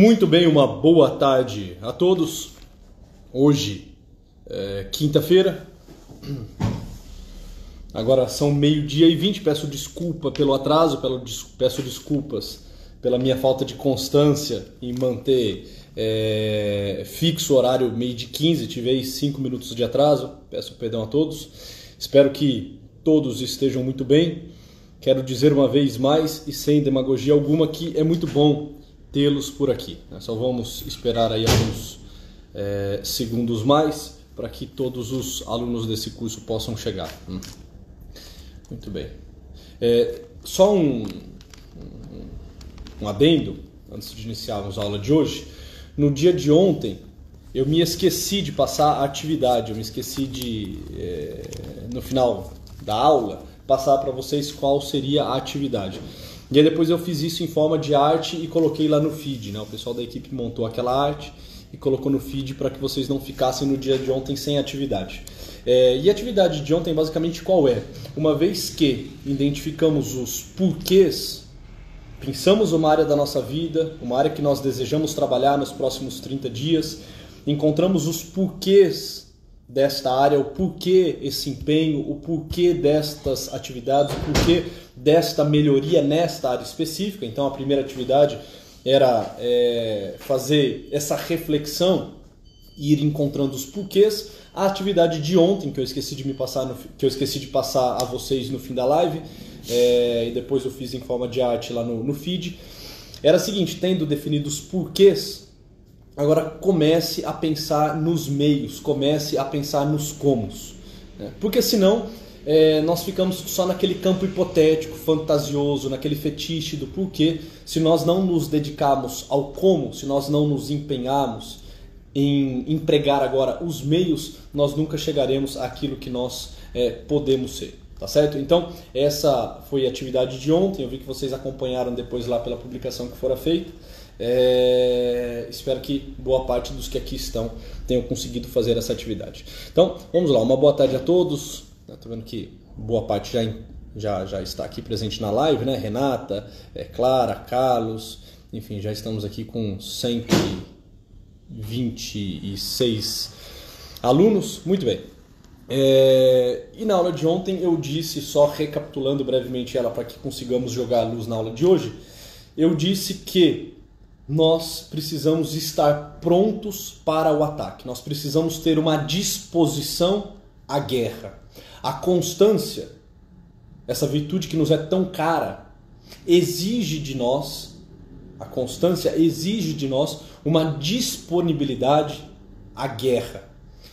Muito bem, uma boa tarde a todos. Hoje é quinta-feira. Agora são meio-dia e vinte. Peço desculpa pelo atraso, pelo, peço desculpas pela minha falta de constância em manter é, fixo o horário meio de 15. Tive aí 5 minutos de atraso. Peço perdão a todos. Espero que todos estejam muito bem. Quero dizer uma vez mais e sem demagogia alguma que é muito bom tê-los por aqui. Né? Só vamos esperar aí alguns é, segundos mais para que todos os alunos desse curso possam chegar. Hum. Muito bem. É, só um, um, adendo antes de iniciarmos a aula de hoje. No dia de ontem eu me esqueci de passar a atividade, eu me esqueci de é, no final da aula passar para vocês qual seria a atividade. E aí depois eu fiz isso em forma de arte e coloquei lá no feed, né? O pessoal da equipe montou aquela arte e colocou no feed para que vocês não ficassem no dia de ontem sem atividade. É, e a atividade de ontem basicamente qual é? Uma vez que identificamos os porquês, pensamos uma área da nossa vida, uma área que nós desejamos trabalhar nos próximos 30 dias, encontramos os porquês desta área, o porquê esse empenho, o porquê destas atividades, o porquê desta melhoria nesta área específica. Então, a primeira atividade era é, fazer essa reflexão e ir encontrando os porquês. A atividade de ontem, que eu esqueci de me passar, no, que eu esqueci de passar a vocês no fim da live, é, e depois eu fiz em forma de arte lá no, no feed, era a seguinte: tendo definido os porquês, Agora comece a pensar nos meios, comece a pensar nos comos. Né? Porque senão é, nós ficamos só naquele campo hipotético, fantasioso, naquele fetiche do porquê, se nós não nos dedicarmos ao como, se nós não nos empenharmos em empregar agora os meios, nós nunca chegaremos àquilo que nós é, podemos ser. Tá certo? Então, essa foi a atividade de ontem. Eu vi que vocês acompanharam depois lá pela publicação que fora feita. É, espero que boa parte dos que aqui estão tenham conseguido fazer essa atividade. Então, vamos lá, uma boa tarde a todos. Estou vendo que boa parte já, já, já está aqui presente na live, né? Renata, é, Clara, Carlos, enfim, já estamos aqui com 126 alunos. Muito bem. É, e na aula de ontem eu disse, só recapitulando brevemente ela para que consigamos jogar a luz na aula de hoje, eu disse que nós precisamos estar prontos para o ataque. Nós precisamos ter uma disposição à guerra. A constância, essa virtude que nos é tão cara, exige de nós, a constância exige de nós uma disponibilidade à guerra.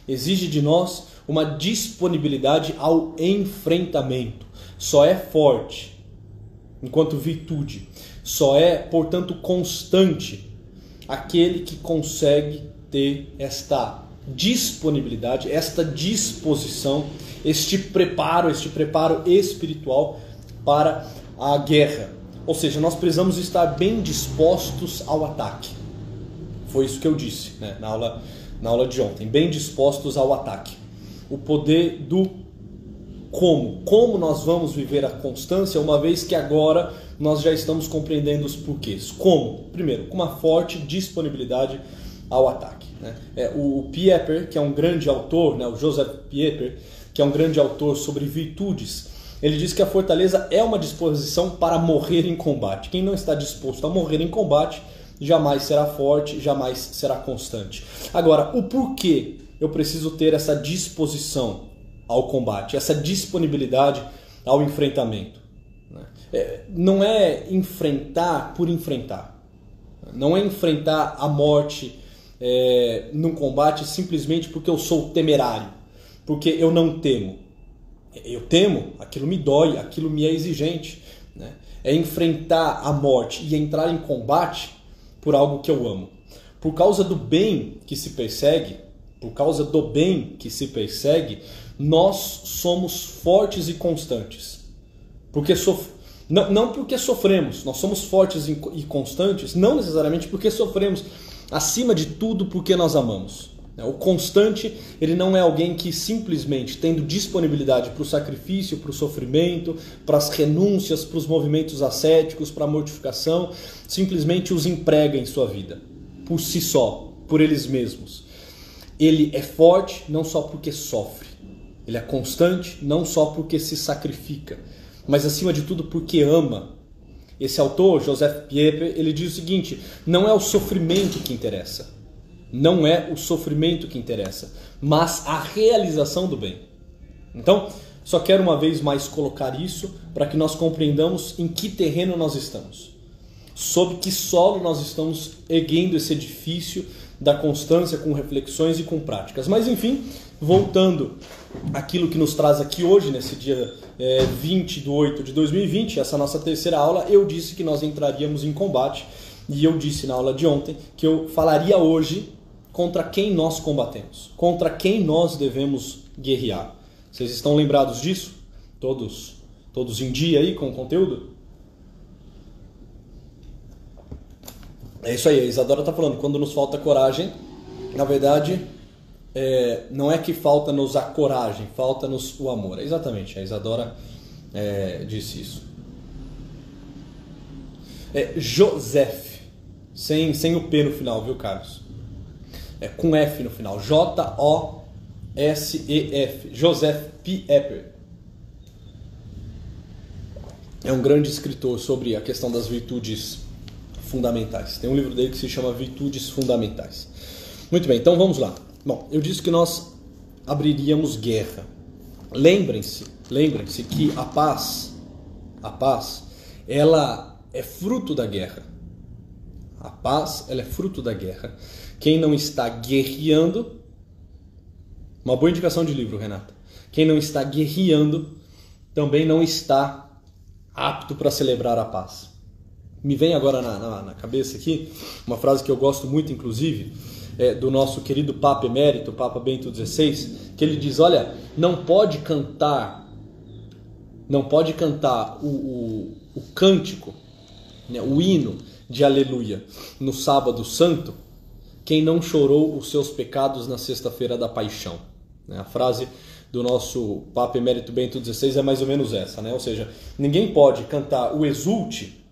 Exige de nós uma disponibilidade ao enfrentamento. Só é forte enquanto virtude só é, portanto, constante aquele que consegue ter esta disponibilidade, esta disposição, este preparo, este preparo espiritual para a guerra. Ou seja, nós precisamos estar bem dispostos ao ataque. Foi isso que eu disse né, na, aula, na aula de ontem. Bem dispostos ao ataque. O poder do como. Como nós vamos viver a constância, uma vez que agora nós já estamos compreendendo os porquês. Como? Primeiro, com uma forte disponibilidade ao ataque. Né? É, o Pieper, que é um grande autor, né, o Joseph Pieper, que é um grande autor sobre virtudes, ele diz que a fortaleza é uma disposição para morrer em combate. Quem não está disposto a morrer em combate jamais será forte, jamais será constante. Agora, o porquê eu preciso ter essa disposição ao combate, essa disponibilidade ao enfrentamento? É, não é enfrentar por enfrentar. Não é enfrentar a morte é, num combate simplesmente porque eu sou temerário, porque eu não temo. Eu temo, aquilo me dói, aquilo me é exigente. Né? É enfrentar a morte e entrar em combate por algo que eu amo. Por causa do bem que se persegue, por causa do bem que se persegue, nós somos fortes e constantes. Porque sof não, não porque sofremos, nós somos fortes e constantes, não necessariamente porque sofremos, acima de tudo porque nós amamos. Né? O constante, ele não é alguém que simplesmente, tendo disponibilidade para o sacrifício, para o sofrimento, para as renúncias, para os movimentos ascéticos, para a mortificação, simplesmente os emprega em sua vida. por si só, por eles mesmos. Ele é forte não só porque sofre, ele é constante não só porque se sacrifica, mas acima de tudo porque ama. Esse autor, Joseph Pieper, ele diz o seguinte: não é o sofrimento que interessa, não é o sofrimento que interessa, mas a realização do bem. Então, só quero uma vez mais colocar isso para que nós compreendamos em que terreno nós estamos, sob que solo nós estamos erguendo esse edifício da constância com reflexões e com práticas. Mas enfim, voltando aquilo que nos traz aqui hoje, nesse dia é, 20 de 8 de 2020, essa nossa terceira aula, eu disse que nós entraríamos em combate e eu disse na aula de ontem que eu falaria hoje contra quem nós combatemos, contra quem nós devemos guerrear. Vocês estão lembrados disso? Todos, todos em dia aí com o conteúdo? É isso aí, a Isadora está falando, quando nos falta coragem, na verdade, é, não é que falta-nos a coragem, falta-nos o amor. É exatamente, a Isadora é, disse isso. É Joseph, sem, sem o P no final, viu, Carlos? É com F no final. J-O-S-E-F. Joseph P. Epper. É um grande escritor sobre a questão das virtudes fundamentais. Tem um livro dele que se chama Virtudes Fundamentais. Muito bem, então vamos lá. Bom, eu disse que nós abriríamos guerra. Lembrem-se, lembrem-se que a paz, a paz, ela é fruto da guerra. A paz, ela é fruto da guerra. Quem não está guerreando, uma boa indicação de livro, Renata. Quem não está guerreando também não está apto para celebrar a paz. Me vem agora na, na, na, cabeça aqui uma frase que eu gosto muito, inclusive, é, do nosso querido Papa Emérito, Papa Bento XVI, que ele diz: Olha, não pode cantar, não pode cantar o, o, o cântico, né, o hino de Aleluia no Sábado Santo, quem não chorou os seus pecados na Sexta-feira da Paixão. Né? A frase do nosso Papa Emérito Bento XVI é mais ou menos essa, né? Ou seja, ninguém pode cantar o exulte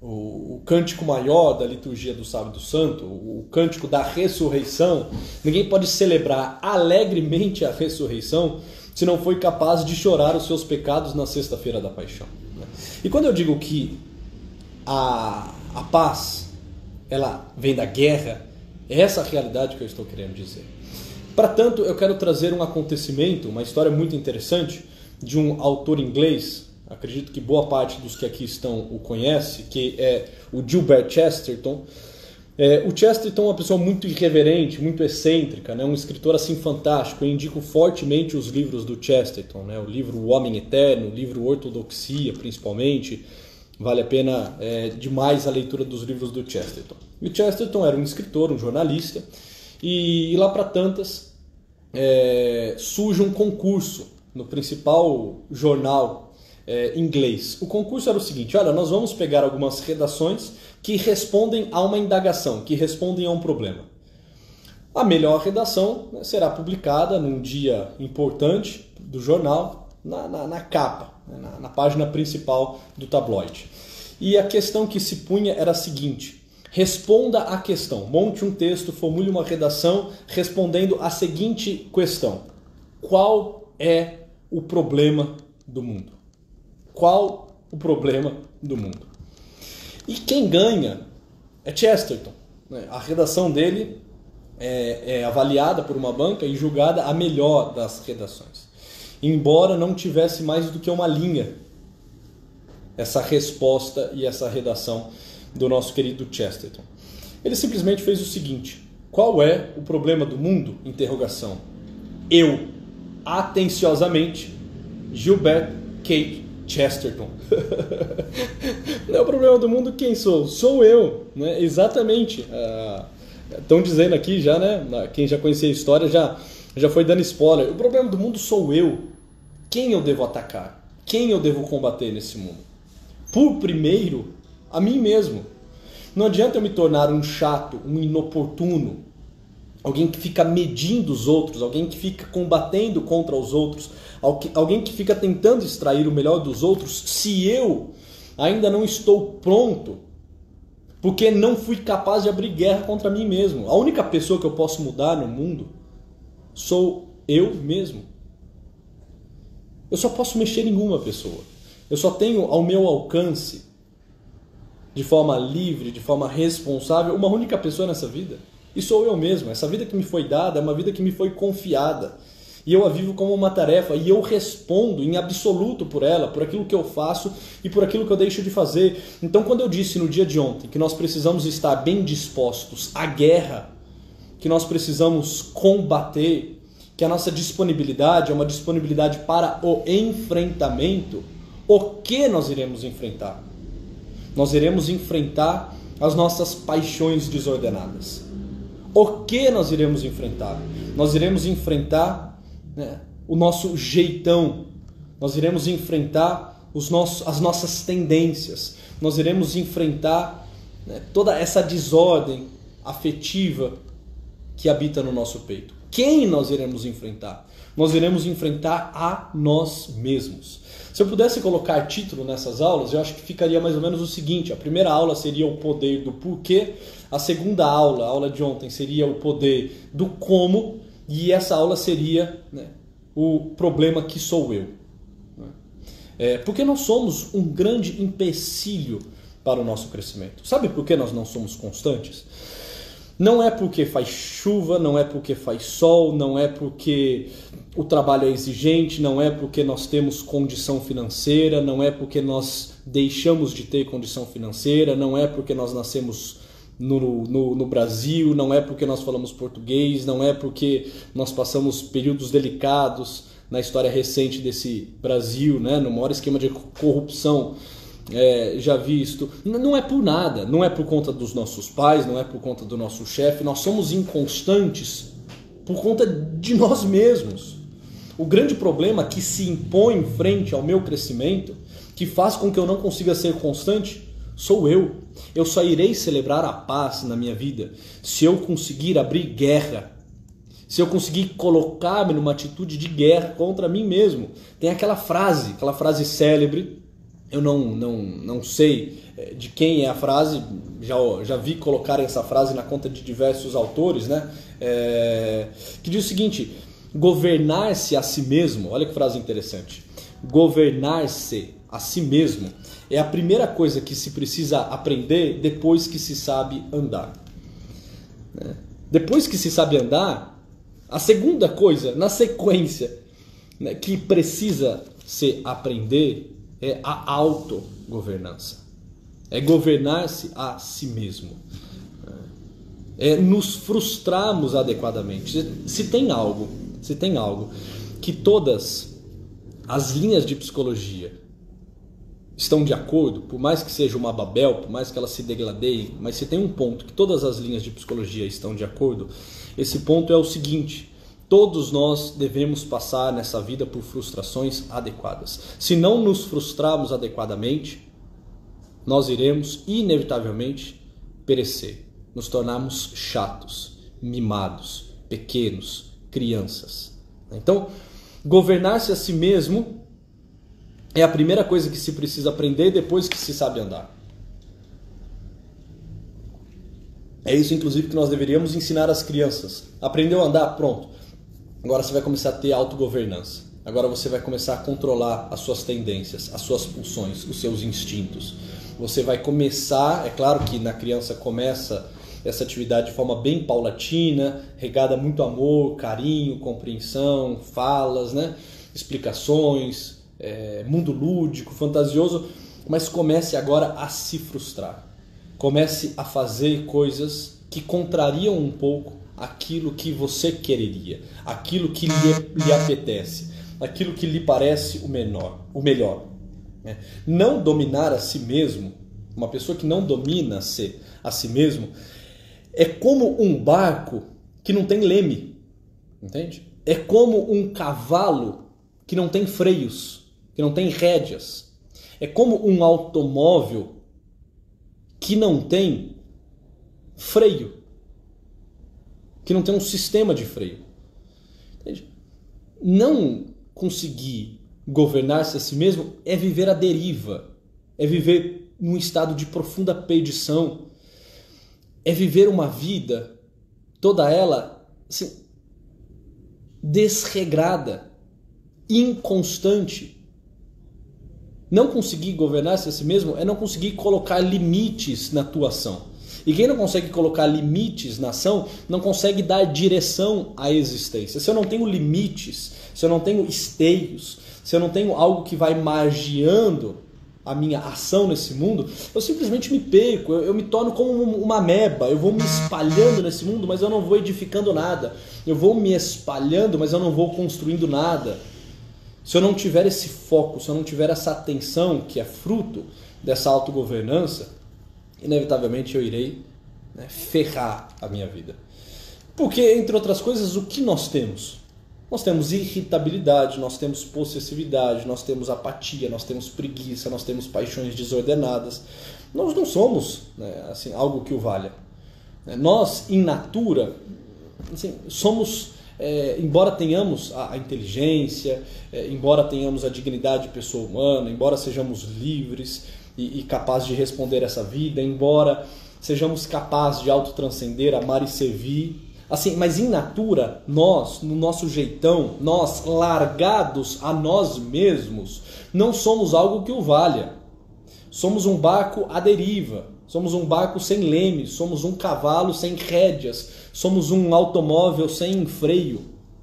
o, cântico maior da liturgia do Sábado Santo, o, o cântico da ressurreição, ninguém pode celebrar alegremente a ressurreição se não foi capaz de chorar os seus pecados na sexta-feira da paixão. Né? E quando eu digo que a, a paz ela vem da guerra, é essa a realidade que eu estou querendo dizer. Para tanto, eu quero trazer um acontecimento, uma história muito interessante de um autor inglês acredito que boa parte dos que aqui estão o conhece, que é o Gilbert Chesterton. É, o Chesterton é uma pessoa muito irreverente, muito excêntrica, né? um escritor assim fantástico. Eu indico fortemente os livros do Chesterton, né? o livro O Homem Eterno, o livro Ortodoxia, principalmente. Vale a pena é, demais a leitura dos livros do Chesterton. E o Chesterton era um escritor, um jornalista, e, e lá para tantas é, surge um concurso no principal jornal é, inglês. O concurso era o seguinte: olha, nós vamos pegar algumas redações que respondem a uma indagação, que respondem a um problema. A melhor redação né, será publicada num dia importante do jornal, na, na, na capa, né, na, na página principal do tabloide. E a questão que se punha era a seguinte: responda à questão, monte um texto, formule uma redação respondendo a seguinte questão: Qual é o problema do mundo? Qual o problema do mundo. E quem ganha é Chesterton. Né? A redação dele é, é avaliada por uma banca e julgada a melhor das redações. Embora não tivesse mais do que uma linha essa resposta e essa redação do nosso querido Chesterton. Ele simplesmente fez o seguinte: qual é o problema do mundo? Interrogação. Eu, atenciosamente, Gilbert Kate Chesterton. não é o problema do mundo quem sou? Sou eu. Né? Exatamente. Estão ah, dizendo aqui já, né? Quem já conhecia a história já, já foi dando spoiler. O problema do mundo sou eu. Quem eu devo atacar? Quem eu devo combater nesse mundo? Por primeiro, a mim mesmo. Não adianta eu me tornar um chato, um inoportuno, alguém que fica medindo os outros, alguém que fica combatendo contra os outros, alguém que fica tentando extrair o melhor dos outros, se eu ainda não estou pronto Porque não fui capaz de abrir guerra contra mim mesmo. A única pessoa que eu posso mudar no mundo sou eu mesmo. Eu só posso mexer em uma pessoa. Eu só tenho ao meu alcance, de forma livre, de forma responsável, uma única pessoa nessa vida. E sou eu mesmo. Essa vida que me foi dada é uma vida que me foi confiada. E eu a vivo como uma tarefa e eu respondo em absoluto por ela, por aquilo que eu faço e por aquilo que eu deixo de fazer. Então, quando eu disse no dia de ontem que nós precisamos estar bem dispostos à guerra, que nós precisamos combater, que a nossa disponibilidade é uma disponibilidade para o enfrentamento, o que nós iremos enfrentar? Nós iremos enfrentar as nossas paixões desordenadas. O que nós iremos enfrentar? Nós iremos enfrentar né, o nosso jeitão, nós iremos enfrentar os nossos, as nossas tendências, nós iremos enfrentar né, toda essa desordem afetiva que habita no nosso peito. Quem nós iremos enfrentar? Nós iremos enfrentar a nós mesmos. Se eu pudesse colocar título nessas aulas, eu acho que ficaria mais ou menos o seguinte: a primeira aula seria o poder do porquê, a segunda aula, a aula de ontem, seria o poder do como, e essa aula seria né, o problema que sou eu. Né? É, porque nós somos um grande empecilho para o nosso crescimento. Sabe por que nós não somos constantes? Não é porque faz chuva, não é porque faz sol, não é porque o trabalho é exigente, não é porque nós temos condição financeira, não é porque nós deixamos de ter condição financeira, não é porque nós nascemos no, no, no, Brasil, não é porque nós falamos português, não é porque nós passamos períodos delicados na história recente desse Brasil, né, no maior esquema de corrupção é, já visto. Não é por nada, não é por conta dos nossos pais, não é por conta do nosso chefe, nós somos inconstantes por conta de nós mesmos. O grande problema que se impõe frente ao meu crescimento, que faz com que eu não consiga ser constante, sou eu. Eu só irei celebrar a paz na minha vida se eu conseguir abrir guerra. Se eu conseguir colocar-me numa atitude de guerra contra mim mesmo. Tem aquela frase, aquela frase célebre, eu não, não, não sei eh, de quem é a frase, já, já vi colocar essa frase na conta de diversos autores, né? É, que diz o seguinte: governar-se a si mesmo, olha que frase interessante. Governar-se a si mesmo é a primeira coisa que se precisa aprender depois que se sabe andar. Né? Depois que se sabe andar, a segunda coisa, na sequência, né, que precisa se aprender é a autogovernança. É governar-se a si mesmo. É nos frustrarmos adequadamente. Se tem algo, se tem algo que todas as linhas de psicologia estão de acordo, por mais que seja uma Babel, por mais que elas se degladeiem, mas se tem um ponto que todas as linhas de psicologia estão de acordo, esse ponto é o seguinte: todos nós devemos passar nessa vida por frustrações adequadas. Se não nos frustrarmos adequadamente, nós iremos inevitavelmente perecer, nos tornarmos chatos, mimados, pequenos, crianças. Então, governar-se a si mesmo é a primeira coisa que se precisa aprender depois que se sabe andar. É isso, inclusive, que nós deveríamos ensinar às crianças. Aprendeu a andar? Pronto. Agora você vai começar a ter autogovernança. Agora você vai começar a controlar as suas tendências, as suas pulsões, os seus instintos. Você vai começar, é claro que na criança começa essa atividade de forma bem paulatina, regada muito amor, carinho, compreensão, falas, né? explicações, é, mundo lúdico, fantasioso, mas comece agora a se frustrar. Comece a fazer coisas que contrariam um pouco aquilo que você quereria, aquilo que lhe, lhe apetece, aquilo que lhe parece o menor, o melhor. Né? Não dominar a si mesmo, uma pessoa que não domina -se a si mesmo, é como um barco que não tem leme, entende? É como um cavalo que não tem freios que não tem rédeas. É como um automóvel que não tem freio, que não tem um sistema de freio. Não conseguir governar-se a si mesmo é viver a deriva, é viver num estado de profunda perdição, é viver uma vida, toda ela, assim, desregrada, inconstante. Não conseguir governar-se a si mesmo é não conseguir colocar limites na tua ação. E quem não consegue colocar limites na ação, não consegue dar direção à existência. Se eu não tenho limites, se eu não tenho esteios, se eu não tenho algo que vai margeando a minha ação nesse mundo, eu simplesmente me perco, eu, eu, me torno como uma meba, eu vou me espalhando nesse mundo, mas eu não vou edificando nada. Eu vou me espalhando, mas eu não vou construindo nada. Se eu não tiver esse foco, se eu não tiver essa atenção que é fruto dessa autogovernança, inevitavelmente eu irei né, ferrar a minha vida. Porque, entre outras coisas, o que nós temos? Nós temos irritabilidade, nós temos possessividade, nós temos apatia, nós temos preguiça, nós temos paixões desordenadas. Nós não somos né, assim, algo que o valha. Nós, in natura, assim, somos, é, embora tenhamos a, inteligência, é, embora tenhamos a dignidade de pessoa humana, embora sejamos livres e, e capazes de responder essa vida, embora sejamos capazes de autotranscender, amar e servir, Assim, mas em natura, nós, no nosso jeitão, nós largados a nós mesmos, não somos algo que o valha. Somos um barco à deriva, somos um barco sem leme, somos um cavalo sem rédeas, somos um automóvel sem freio,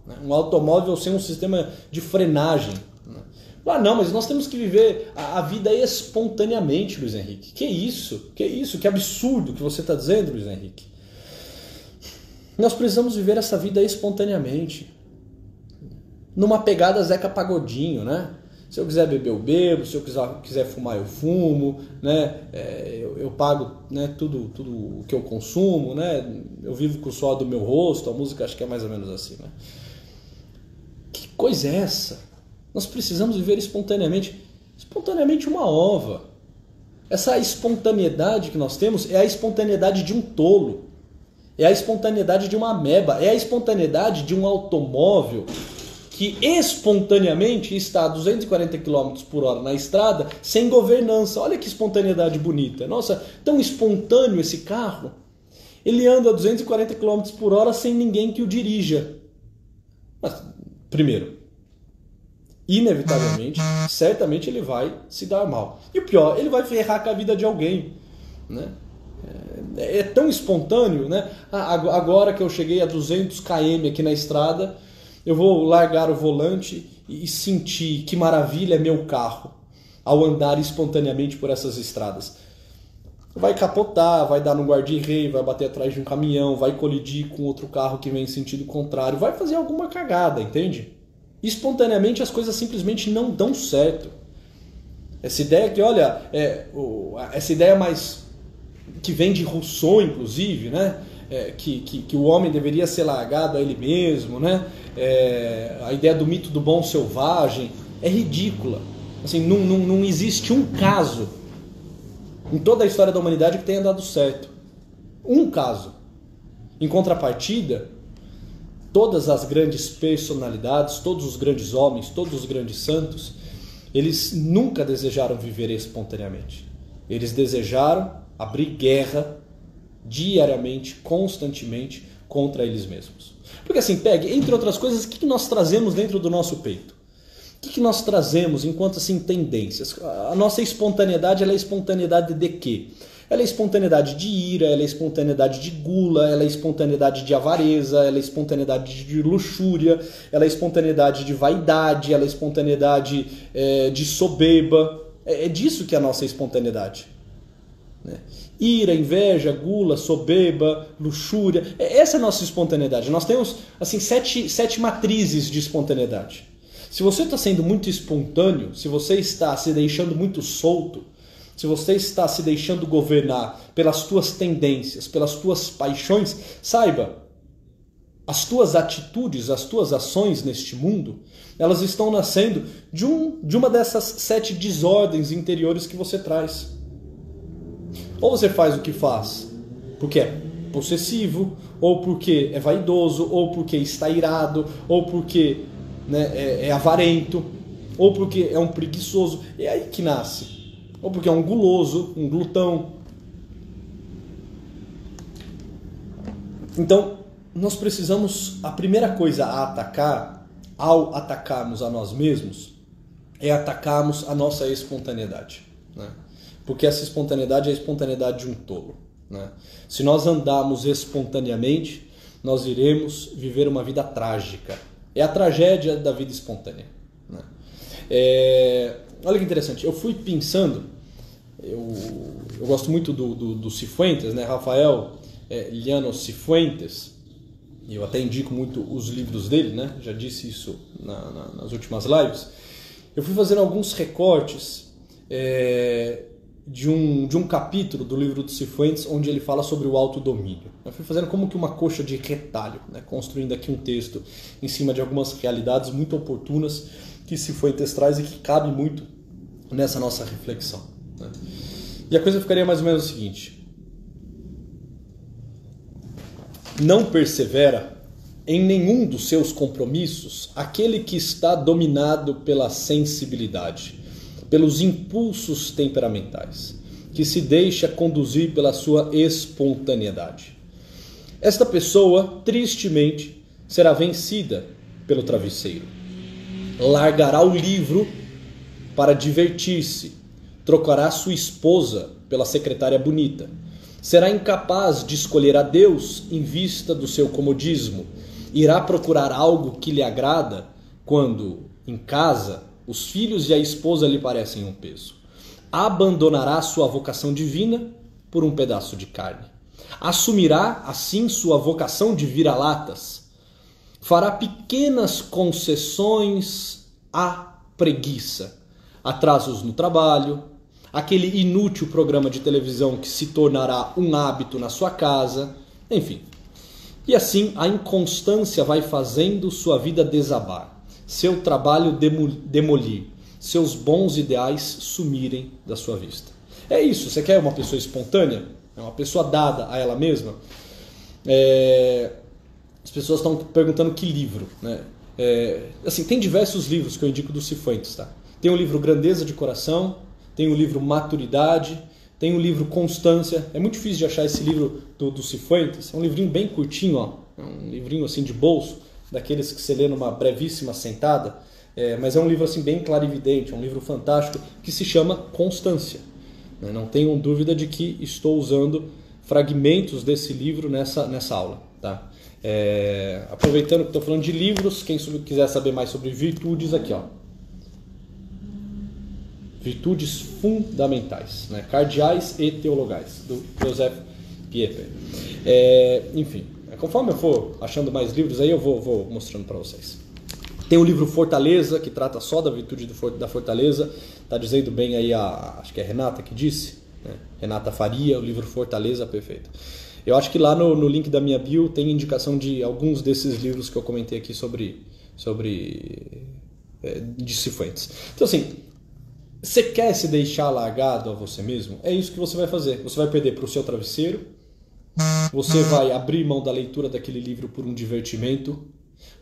né? um automóvel sem um sistema de frenagem. Né? Ah, não, mas nós temos que viver a, a vida espontaneamente, Luiz Henrique. Que isso? Que isso? Que absurdo que você está dizendo, Luiz Henrique. Nós precisamos viver essa vida espontaneamente. Numa pegada Zeca Pagodinho, né? Se eu quiser beber, eu bebo. Se eu quiser, quiser fumar, eu fumo, né? É, eu, eu, pago né, tudo, tudo o que eu consumo, né? Eu vivo com o suor do meu rosto. A música acho que é mais ou menos assim, né? Que coisa é essa? Nós precisamos viver espontaneamente. Espontaneamente uma ova. Essa espontaneidade que nós temos é a espontaneidade de um tolo. É a espontaneidade de uma ameba, é a espontaneidade de um automóvel que espontaneamente está a 240 km por hora na estrada sem governança. Olha que espontaneidade bonita. Nossa, tão espontâneo esse carro. Ele anda a 240 km por hora sem ninguém que o dirija. Mas, primeiro, inevitavelmente, certamente ele vai se dar mal. E o pior, ele vai ferrar com a vida de alguém. Né? É, é tão espontâneo, né? Ah, agora que eu cheguei a 200 km aqui na estrada, eu vou largar o volante e sentir que maravilha é meu carro ao andar espontaneamente por essas estradas. Vai capotar, vai dar no guarda-rei, vai bater atrás de um caminhão, vai colidir com outro carro que vem em sentido contrário, vai fazer alguma cagada, entende? Espontaneamente as coisas simplesmente não dão certo. Essa ideia que, olha, é, essa ideia mais que vem de Rousseau, inclusive, né? É, que, que, que, o homem deveria ser largado a ele mesmo, né? É, a ideia do mito do bom selvagem é ridícula. Assim, não, não, não existe um caso em toda a história da humanidade que tenha dado certo. Um caso. Em contrapartida, todas as grandes personalidades, todos os grandes homens, todos os grandes santos, eles nunca desejaram viver espontaneamente. Eles desejaram abrir guerra diariamente, constantemente contra eles mesmos. Porque assim, pegue, entre outras coisas, o que nós trazemos dentro do nosso peito? O que nós trazemos enquanto assim tendências? A nossa espontaneidade, ela é espontaneidade de quê? Ela é espontaneidade de ira, ela é espontaneidade de gula, ela é espontaneidade de avareza, ela é espontaneidade de luxúria, ela é espontaneidade de vaidade, ela é espontaneidade é, de soberba. É, é disso que é a nossa espontaneidade. Né? Ira, inveja, gula, soberba, luxúria. É, essa é a nossa espontaneidade. Nós temos assim sete, sete matrizes de espontaneidade. Se você está sendo muito espontâneo, se você está se deixando muito solto, se você está se deixando governar pelas tuas tendências, pelas tuas paixões, saiba, as tuas atitudes, as tuas ações neste mundo, elas estão nascendo de, um, de uma dessas sete desordens interiores que você traz. Ou você faz o que faz porque é possessivo, ou porque é vaidoso, ou porque está irado, ou porque né, é, é avarento, ou porque é um preguiçoso. É aí que nasce. Ou porque é um guloso, um glutão. Então, nós precisamos, a primeira coisa a atacar, ao atacarmos a nós mesmos, é atacarmos a nossa espontaneidade. Né? Porque essa espontaneidade é a espontaneidade de um tolo. Né? Se nós andarmos espontaneamente, nós iremos viver uma vida trágica. É a tragédia da vida espontânea. Né? É... Olha que interessante, eu fui pensando, eu, eu gosto muito do, do, do Cifuentes, né? Rafael é, Llanos Cifuentes, eu até indico muito os livros dele, né? já disse isso na, na, nas últimas lives. Eu fui fazendo alguns recortes é, de, um, de um capítulo do livro do Cifuentes onde ele fala sobre o autodomínio. Eu fui fazendo como que uma coxa de retalho, né? construindo aqui um texto em cima de algumas realidades muito oportunas que Cifuentes traz e que cabe muito nessa nossa reflexão. Né? E a coisa ficaria mais ou menos o seguinte: não persevera em nenhum dos seus compromissos aquele que está dominado pela sensibilidade, pelos impulsos temperamentais, que se deixa conduzir pela sua espontaneidade. Esta pessoa, tristemente, será vencida pelo travesseiro. Largará o livro para divertir-se, trocará sua esposa pela secretária bonita será incapaz de escolher a Deus em vista do seu comodismo. Irá procurar algo que lhe agrada quando, em casa, os filhos e a esposa lhe parecem um peso. Abandonará sua vocação divina por um pedaço de carne. Assumirá, assim, sua vocação de vira-latas. Fará pequenas concessões à preguiça, atrasos no trabalho, aquele inútil programa de televisão que se tornará um hábito na sua casa, enfim. E assim a inconstância vai fazendo sua vida desabar, seu trabalho demolir, seus bons ideais sumirem da sua vista. É isso, você quer uma pessoa espontânea? É uma pessoa dada a ela mesma? É... As pessoas estão perguntando que livro, né? É... assim, tem diversos livros que eu indico do Cifuentes, tá? Tem o livro Grandeza de Coração, tem o livro Maturidade, tem o livro Constância. É muito difícil de achar esse livro do, do Cifuentes. É um livrinho bem curtinho, ó. É um livrinho assim de bolso, daqueles que você lê numa brevíssima sentada. É, mas é um livro assim bem clarividente, é um livro fantástico que se chama Constância. Né? Não tenham dúvida de que estou usando fragmentos desse livro nessa, nessa aula. Tá? É, aproveitando que estou falando de livros, quem quiser saber mais sobre virtudes, aqui ó, virtudes fundamentais, né? cardeais e teologais, do Joseph Pieper. É, enfim, conforme eu for achando mais livros aí, eu vou, vou mostrando para vocês. Tem o livro Fortaleza, que trata só da virtude do, da fortaleza. Está dizendo bem aí a. Acho que é Renata que disse. Né? Renata Faria, o livro Fortaleza Perfeita. Eu acho que lá no, no, link da minha bio tem indicação de alguns desses livros que eu comentei aqui sobre. sobre é. Então, assim, você quer se deixar largado a você mesmo? É isso que você vai fazer. Você vai perder para o seu travesseiro, você vai abrir mão da leitura daquele livro por um divertimento,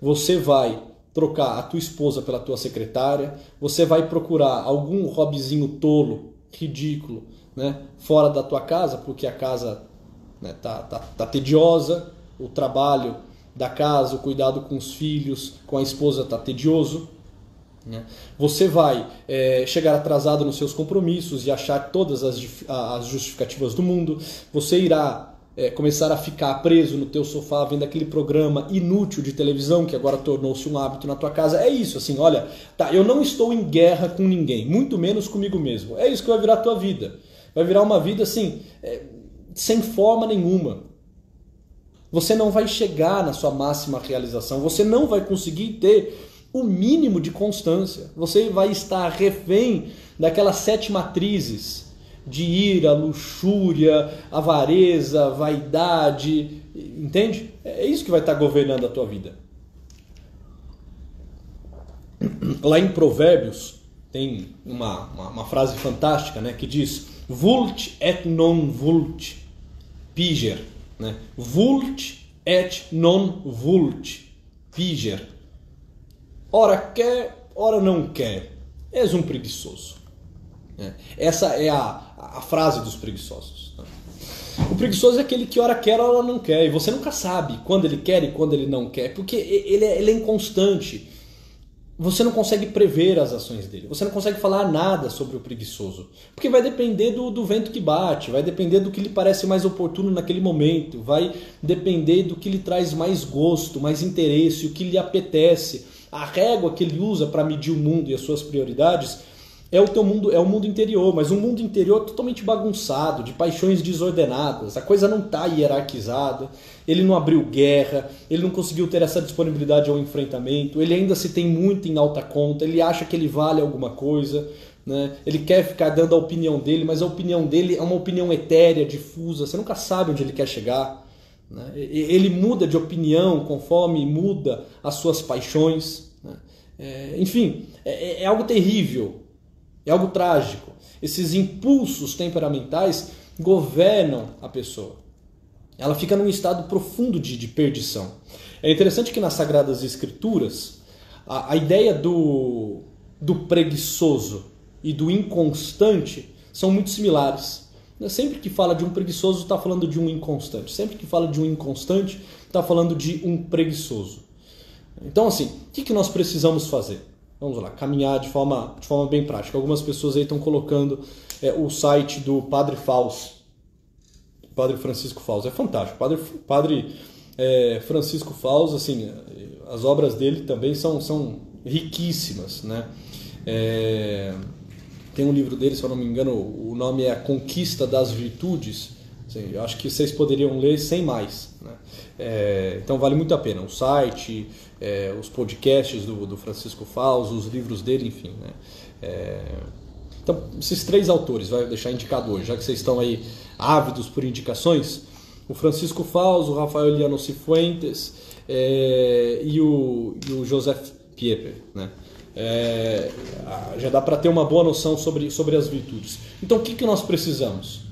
você vai trocar a tua esposa pela tua secretária, você vai procurar algum hobbyzinho tolo, ridículo, né, fora da tua casa, porque a casa né, tá, tá, tá tediosa, o trabalho da casa, o cuidado com os filhos, com a esposa tá tedioso. Né? Você vai é, chegar atrasado nos seus compromissos e achar todas as, as justificativas do mundo. Você irá é, começar a ficar preso no teu sofá vendo aquele programa inútil de televisão que agora tornou-se um hábito na tua casa. É isso, assim, olha, tá, eu não estou em guerra com ninguém, muito menos comigo mesmo. É isso que vai virar a tua vida. Vai virar uma vida assim, é, sem forma nenhuma. Você não vai chegar na sua máxima realização, você não vai conseguir ter o mínimo de constância. Você vai estar refém daquelas sete matrizes de ira, luxúria, avareza, vaidade, entende? É isso que vai estar governando a tua vida. Lá em Provérbios tem uma, uma, uma frase fantástica né, que diz: Vult et non vult, piger. Né? Vult et non vult, piger. Ora quer, ora não quer. És um preguiçoso. É. Essa é a, a frase dos preguiçosos. Né? O preguiçoso é aquele que hora quer, hora não quer. E você nunca sabe quando ele quer e quando ele não quer. Porque ele é, ele é inconstante. Você não consegue prever as ações dele. Você não consegue falar nada sobre o preguiçoso. Porque vai depender do, do vento que bate, vai depender do que lhe parece mais oportuno naquele momento, vai depender do que lhe traz mais gosto, mais interesse, o que lhe apetece. A régua que ele usa para medir o mundo e as suas prioridades é o teu mundo, é o mundo interior, mas um mundo interior totalmente bagunçado, de paixões desordenadas. A coisa não está hierarquizada. Ele não abriu guerra, ele não conseguiu ter essa disponibilidade ao enfrentamento. Ele ainda se tem muito em alta conta. Ele acha que ele vale alguma coisa. Né? Ele quer ficar dando a opinião dele, mas a opinião dele é uma opinião etérea, difusa. Você nunca sabe onde ele quer chegar. Né? Ele muda de opinião conforme muda as suas paixões. Né? É, enfim, é, é algo terrível é algo trágico. Esses impulsos temperamentais governam a pessoa. Ela fica num estado profundo de, de perdição. É interessante que nas Sagradas Escrituras, a, a ideia do, do preguiçoso e do inconstante são muito similares. Sempre que fala de um preguiçoso, está falando de um inconstante. Sempre que fala de um inconstante, está falando de um preguiçoso. Então, assim, o que nós precisamos fazer? Vamos lá, caminhar de forma, de forma bem prática. Algumas pessoas aí estão colocando é, o site do Padre Faus, Padre Francisco Faus. É fantástico. Padre, Padre é, Francisco Faus, assim, as obras dele também são, são riquíssimas, né? É, tem um livro dele, se eu não me engano, o nome é A Conquista das Virtudes. Assim, eu acho que vocês poderiam ler sem mais. Né? É, então vale muito a pena. O site, é, os podcasts do, do, Francisco Faus, os livros dele, enfim. Né? É, então, esses três autores, vai deixar indicado hoje, já que vocês estão aí ávidos por indicações, o Francisco Faus, o Rafael Liano Cifuentes é, e, o, e o Joseph Pieper. Né? É, já dá para ter uma boa noção sobre, sobre as virtudes. Então, o que, que nós precisamos?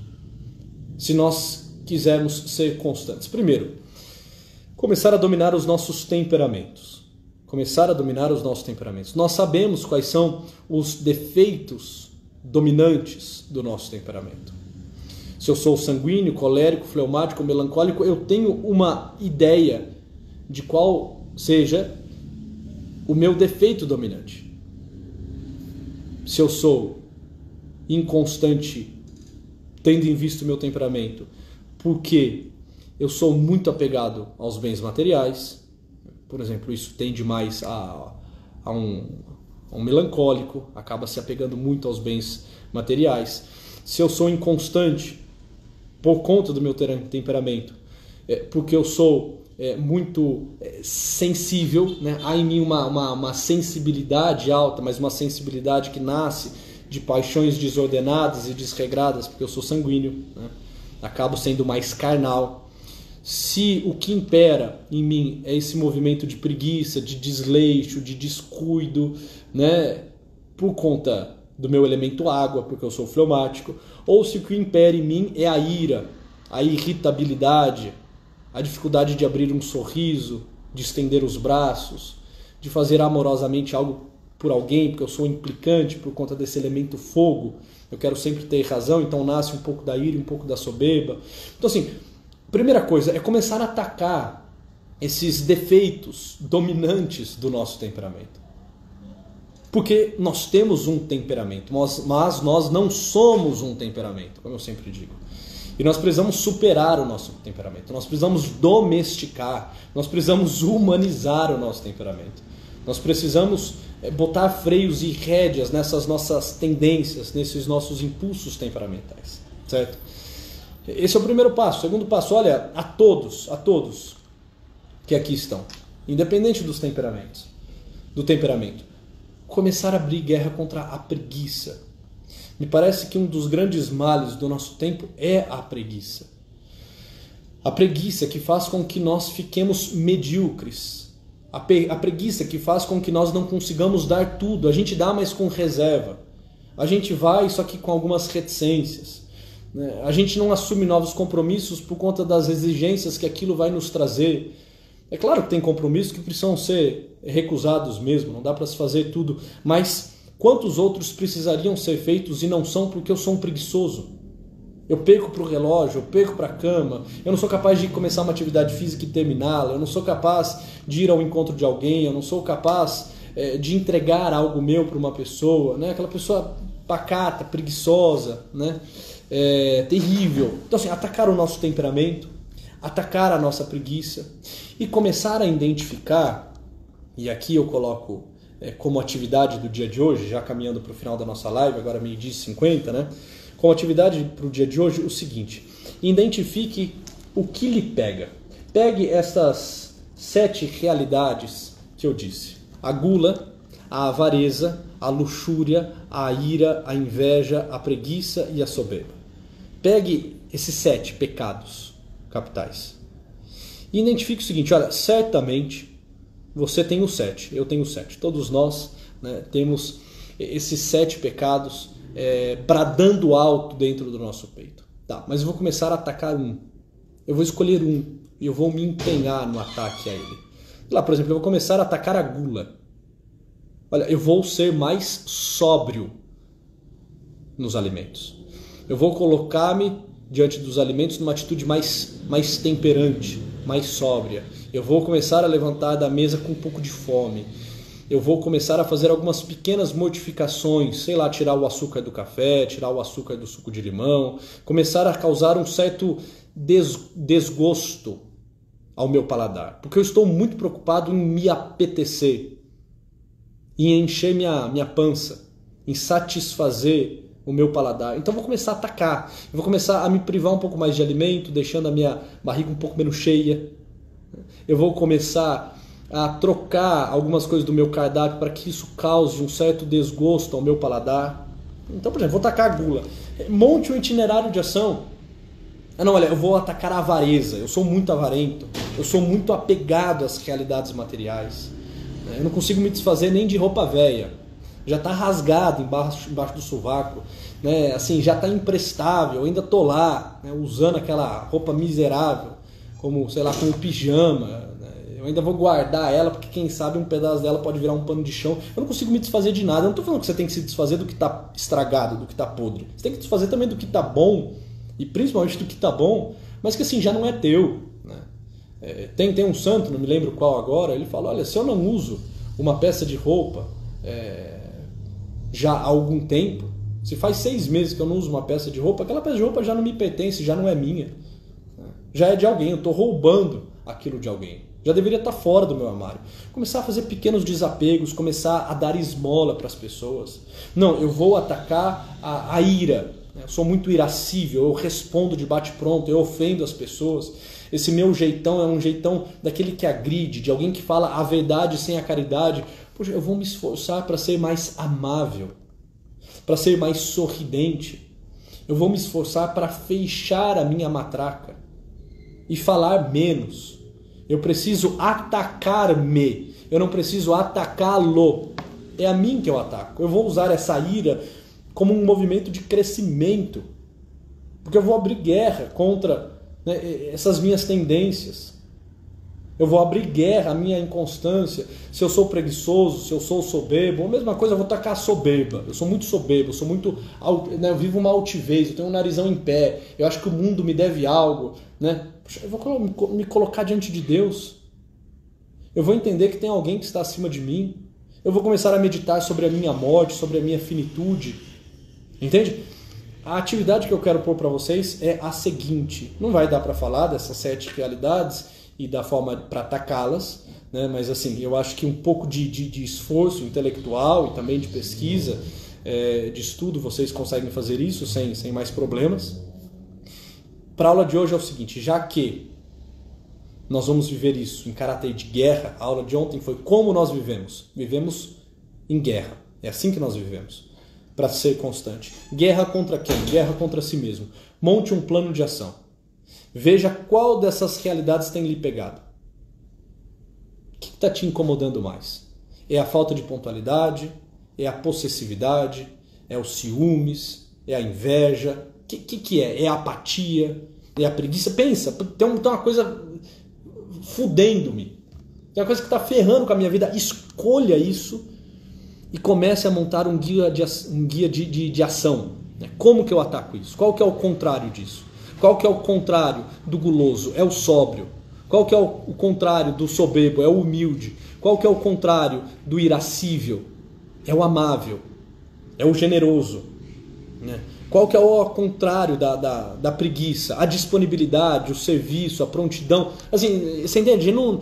Se nós quisermos ser constantes. Primeiro, começar a dominar os nossos temperamentos. Começar a dominar os nossos temperamentos. Nós sabemos quais são os defeitos dominantes do nosso temperamento. Se eu sou sanguíneo, colérico, fleumático, melancólico, eu tenho uma ideia de qual seja o meu defeito dominante. Se eu sou inconstante, tendo em vista o meu temperamento, porque eu sou muito apegado aos bens materiais, por exemplo, isso tende mais a, a, um, a um melancólico, acaba se apegando muito aos bens materiais. Se eu sou inconstante por conta do meu temperamento, é, porque eu sou é, muito é, sensível, né? há em mim uma, uma, uma sensibilidade alta, mas uma sensibilidade que nasce de paixões desordenadas e desregradas, porque eu sou sanguíneo, né? acabo sendo mais carnal se o que impera em mim é esse movimento de preguiça, de desleixo, de descuido, né, por conta do meu elemento água, porque eu sou fleumático, ou se o que impera em mim é a ira, a irritabilidade, a dificuldade de abrir um sorriso, de estender os braços, de fazer amorosamente algo por alguém, porque eu sou implicante por conta desse elemento fogo. Eu quero sempre ter razão, então nasce um pouco da ira, um pouco da soberba. Então assim, Primeira coisa é começar a atacar esses defeitos dominantes do nosso temperamento. Porque nós temos um temperamento, mas nós não somos um temperamento, como eu sempre digo. E nós precisamos superar o nosso temperamento, nós precisamos domesticar, nós precisamos humanizar o nosso temperamento. Nós precisamos eh, botar freios e rédeas nessas nossas tendências, nesses nossos impulsos temperamentais, certo? Esse é o primeiro passo. O segundo passo, olha, a todos, a todos que aqui estão, independente dos temperamentos, do temperamento, começar a abrir guerra contra a preguiça. Me parece que um dos grandes males do nosso tempo é a preguiça. A preguiça que faz com que nós fiquemos medíocres. A, a preguiça que faz com que nós não consigamos dar tudo. A gente dá, mas com reserva. A gente vai, só que com algumas reticências. Né? A gente não assume novos compromissos por conta das exigências que aquilo vai nos trazer. É claro que tem compromissos que precisam ser recusados mesmo, não dá para se fazer tudo, mas quantos outros precisariam ser feitos e não são porque eu sou um preguiçoso? Eu perco para o relógio, eu perco para a cama, eu não sou capaz de começar uma atividade física e terminá-la, eu não sou capaz de ir ao encontro de alguém, eu não sou capaz é, de entregar algo meu para uma pessoa, né? aquela pessoa pacata, preguiçosa, né? É, terrível. Então, assim, atacar o nosso temperamento, atacar a nossa preguiça e começar a identificar, e aqui eu coloco é, como atividade do dia de hoje, já caminhando para o final da nossa live, agora meio-dia e 50, né? Como atividade para o dia de hoje, o seguinte: identifique o que lhe pega. Pegue essas sete realidades que eu disse: a gula, a avareza, a luxúria, a ira, a inveja, a preguiça e a soberba. Pegue esses sete pecados capitais e identifique o seguinte: olha, certamente você tem os sete, eu tenho os sete, todos nós né, temos esses sete pecados é, bradando alto dentro do nosso peito. Tá, mas eu vou começar a atacar um. Eu vou escolher um e eu vou me empenhar no ataque a ele. Lá, por exemplo, eu vou começar a atacar a gula. Olha, eu vou ser mais sóbrio nos alimentos. Eu vou colocar-me diante dos alimentos numa atitude mais, mais temperante, mais sóbria. Eu vou começar a levantar da mesa com um pouco de fome. Eu vou começar a fazer algumas pequenas modificações, sei lá, tirar o açúcar do café, tirar o açúcar do suco de limão, começar a causar um certo des desgosto ao meu paladar, porque eu estou muito preocupado em me apetecer, em encher minha, minha pança, em satisfazer o meu paladar. Então vou começar a atacar, vou começar a me privar um pouco mais de alimento, deixando a minha barriga um pouco menos cheia. Eu vou começar a trocar algumas coisas do meu cardápio para que isso cause um certo desgosto ao meu paladar. Então, por exemplo, vou atacar a gula. Monte um itinerário de ação. Ah, não, olha, eu vou atacar a avareza. Eu sou muito avarento. Eu sou muito apegado às realidades materiais. Eu não consigo me desfazer nem de roupa velha. Já está rasgado embaixo, embaixo do sovaco. Né? Assim, já está imprestável. Ainda tô lá, né? usando aquela roupa miserável, como, sei lá, como pijama. Né? Eu ainda vou guardar ela, porque quem sabe um pedaço dela pode virar um pano de chão. Eu não consigo me desfazer de nada. Eu não estou falando que você tem que se desfazer do que está estragado, do que está podre. Você tem que desfazer também do que está bom, e principalmente do que está bom, mas que assim já não é teu. É, tem, tem um santo, não me lembro qual agora, ele fala: olha, se eu não uso uma peça de roupa é, já há algum tempo, se faz seis meses que eu não uso uma peça de roupa, aquela peça de roupa já não me pertence, já não é minha. Já é de alguém, eu estou roubando aquilo de alguém. Já deveria estar fora do meu armário. Começar a fazer pequenos desapegos, começar a dar esmola para as pessoas. Não, eu vou atacar a, a ira. Eu sou muito irascível, eu respondo de bate-pronto, eu ofendo as pessoas. Esse meu jeitão é um jeitão daquele que agride, de alguém que fala a verdade sem a caridade. Poxa, eu vou me esforçar para ser mais amável, para ser mais sorridente. Eu vou me esforçar para fechar a minha matraca e falar menos. Eu preciso atacar-me, eu não preciso atacá-lo. É a mim que eu ataco. Eu vou usar essa ira como um movimento de crescimento, porque eu vou abrir guerra contra né, essas minhas tendências. Eu vou abrir guerra à minha inconstância. Se eu sou preguiçoso, se eu sou soberbo, a mesma coisa, eu vou tacar soberba. Eu sou muito soberbo, eu sou muito. Né, eu vivo uma altivez, eu tenho um narizão em pé, eu acho que o mundo me deve algo. Né? Eu vou me colocar diante de Deus. Eu vou entender que tem alguém que está acima de mim. Eu vou começar a meditar sobre a minha morte, sobre a minha finitude. Entende? A atividade que eu quero pôr para vocês é a seguinte: não vai dar para falar dessas sete realidades e da forma para atacá-las, né? mas assim, eu acho que um pouco de, de, de esforço intelectual e também de pesquisa, é, de estudo, vocês conseguem fazer isso sem, sem mais problemas. Para a aula de hoje é o seguinte: já que nós vamos viver isso em caráter de guerra, a aula de ontem foi como nós vivemos. Vivemos em guerra. É assim que nós vivemos para ser constante. Guerra contra quem? Guerra contra si mesmo. Monte um plano de ação. Veja qual dessas realidades tem lhe pegado. O que está te incomodando mais? É a falta de pontualidade? É a possessividade? É os ciúmes? É a inveja? O que, que, que, é? É a apatia? É a preguiça? Pensa, tem uma coisa fudendo-me. Tem uma coisa que está ferrando com a minha vida. Escolha isso e comece a montar um guia de, um guia de, de, de ação. Né? Como que eu ataco isso? Qual que é o contrário disso? Qual que é o contrário do guloso? É o sóbrio. Qual que é o contrário do soberbo? É o humilde. Qual que é o contrário do irascível? É o amável. É o generoso. Né? Qual que é o contrário da, da, da, preguiça? A disponibilidade, o serviço, a prontidão. Assim, você entende? A gente não,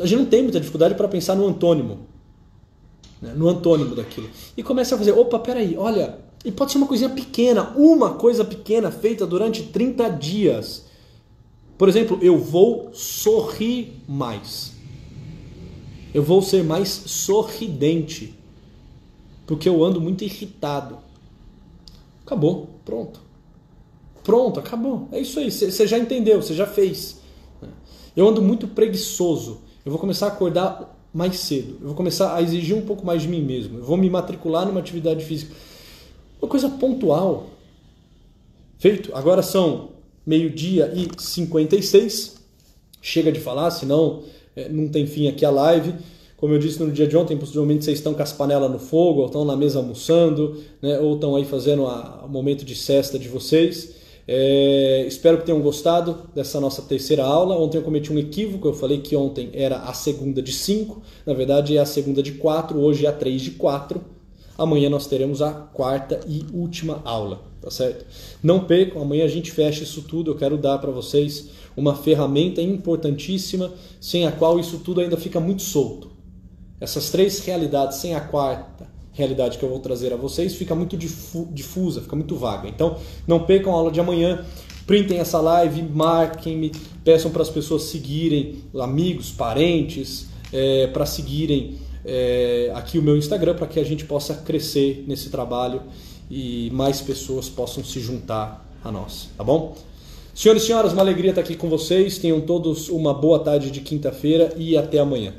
a gente não tem muita dificuldade para pensar no antônimo. Né? No antônimo daquilo. E começa a fazer, opa, peraí, olha, e pode ser uma coisinha pequena, uma coisa pequena feita durante 30 dias. Por exemplo, eu vou sorrir mais. Eu vou ser mais sorridente. Porque eu ando muito irritado. Acabou, pronto. Pronto, acabou. É isso aí, você já entendeu, você já fez. Eu ando muito preguiçoso. Eu vou começar a acordar mais cedo. Eu vou começar a exigir um pouco mais de mim mesmo. Eu vou me matricular numa atividade física. Uma coisa pontual. Feito. Agora são meio-dia e 56. Chega de falar, senão é, não tem fim aqui a live. Como eu disse no dia de ontem, possivelmente vocês estão com as panelas no fogo, ou estão na mesa almoçando, né, ou estão aí fazendo o momento de cesta de vocês. É, espero que tenham gostado dessa nossa terceira aula. Ontem eu cometi um equívoco, eu falei que ontem era a segunda de 5, na verdade é a segunda de 4, hoje é a 3 de 4. Amanhã nós teremos a quarta e última aula, tá certo? Não percam, amanhã a gente fecha isso tudo. Eu quero dar para vocês uma ferramenta importantíssima, sem a qual isso tudo ainda fica muito solto. Essas três realidades, sem a quarta realidade que eu vou trazer a vocês, fica muito difusa, fica muito vaga. Então, não percam a aula de amanhã. Printem essa live, marquem-me, peçam para as pessoas seguirem, amigos, parentes, é, para seguirem é, aqui o meu Instagram, para que a gente possa crescer nesse trabalho e mais pessoas possam se juntar a nós, tá bom? Senhores e senhoras, uma alegria estar aqui com vocês. Tenham todos uma boa tarde de quinta-feira e até amanhã.